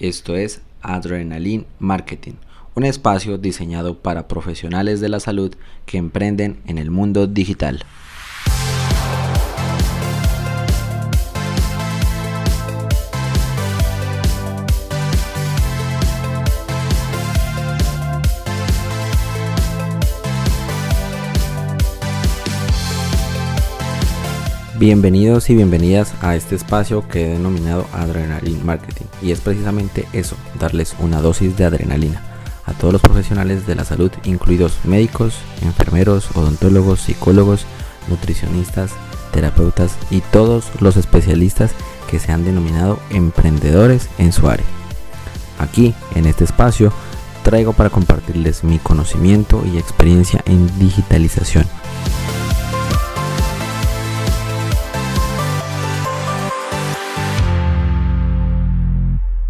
Esto es Adrenaline Marketing, un espacio diseñado para profesionales de la salud que emprenden en el mundo digital. Bienvenidos y bienvenidas a este espacio que he denominado Adrenaline Marketing y es precisamente eso, darles una dosis de adrenalina a todos los profesionales de la salud, incluidos médicos, enfermeros, odontólogos, psicólogos, nutricionistas, terapeutas y todos los especialistas que se han denominado emprendedores en su área. Aquí, en este espacio, traigo para compartirles mi conocimiento y experiencia en digitalización